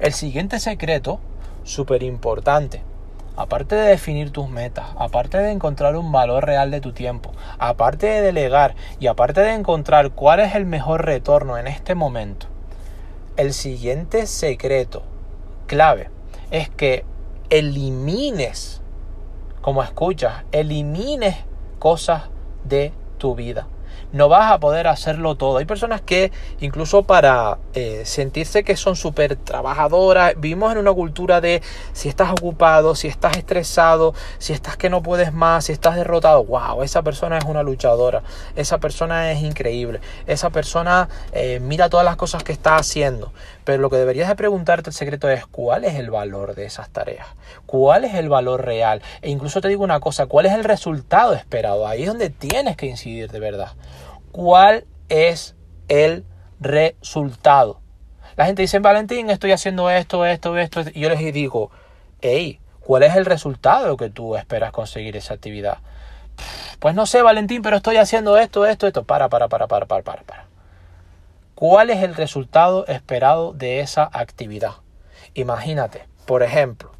El siguiente secreto, súper importante, aparte de definir tus metas, aparte de encontrar un valor real de tu tiempo, aparte de delegar y aparte de encontrar cuál es el mejor retorno en este momento, el siguiente secreto clave es que elimines, como escuchas, elimines cosas de tu vida no vas a poder hacerlo todo. Hay personas que incluso para eh, sentirse que son súper trabajadoras, vivimos en una cultura de si estás ocupado, si estás estresado, si estás que no puedes más, si estás derrotado, wow, esa persona es una luchadora, esa persona es increíble, esa persona eh, mira todas las cosas que está haciendo. Pero lo que deberías de preguntarte el secreto es cuál es el valor de esas tareas, cuál es el valor real. E incluso te digo una cosa, cuál es el resultado esperado. Ahí es donde tienes que incidir de verdad cuál es el resultado. La gente dice, Valentín, estoy haciendo esto, esto, esto, y yo les digo, hey, ¿cuál es el resultado que tú esperas conseguir esa actividad? Pues no sé, Valentín, pero estoy haciendo esto, esto, esto. Para, para, para, para, para, para, para. ¿Cuál es el resultado esperado de esa actividad? Imagínate, por ejemplo,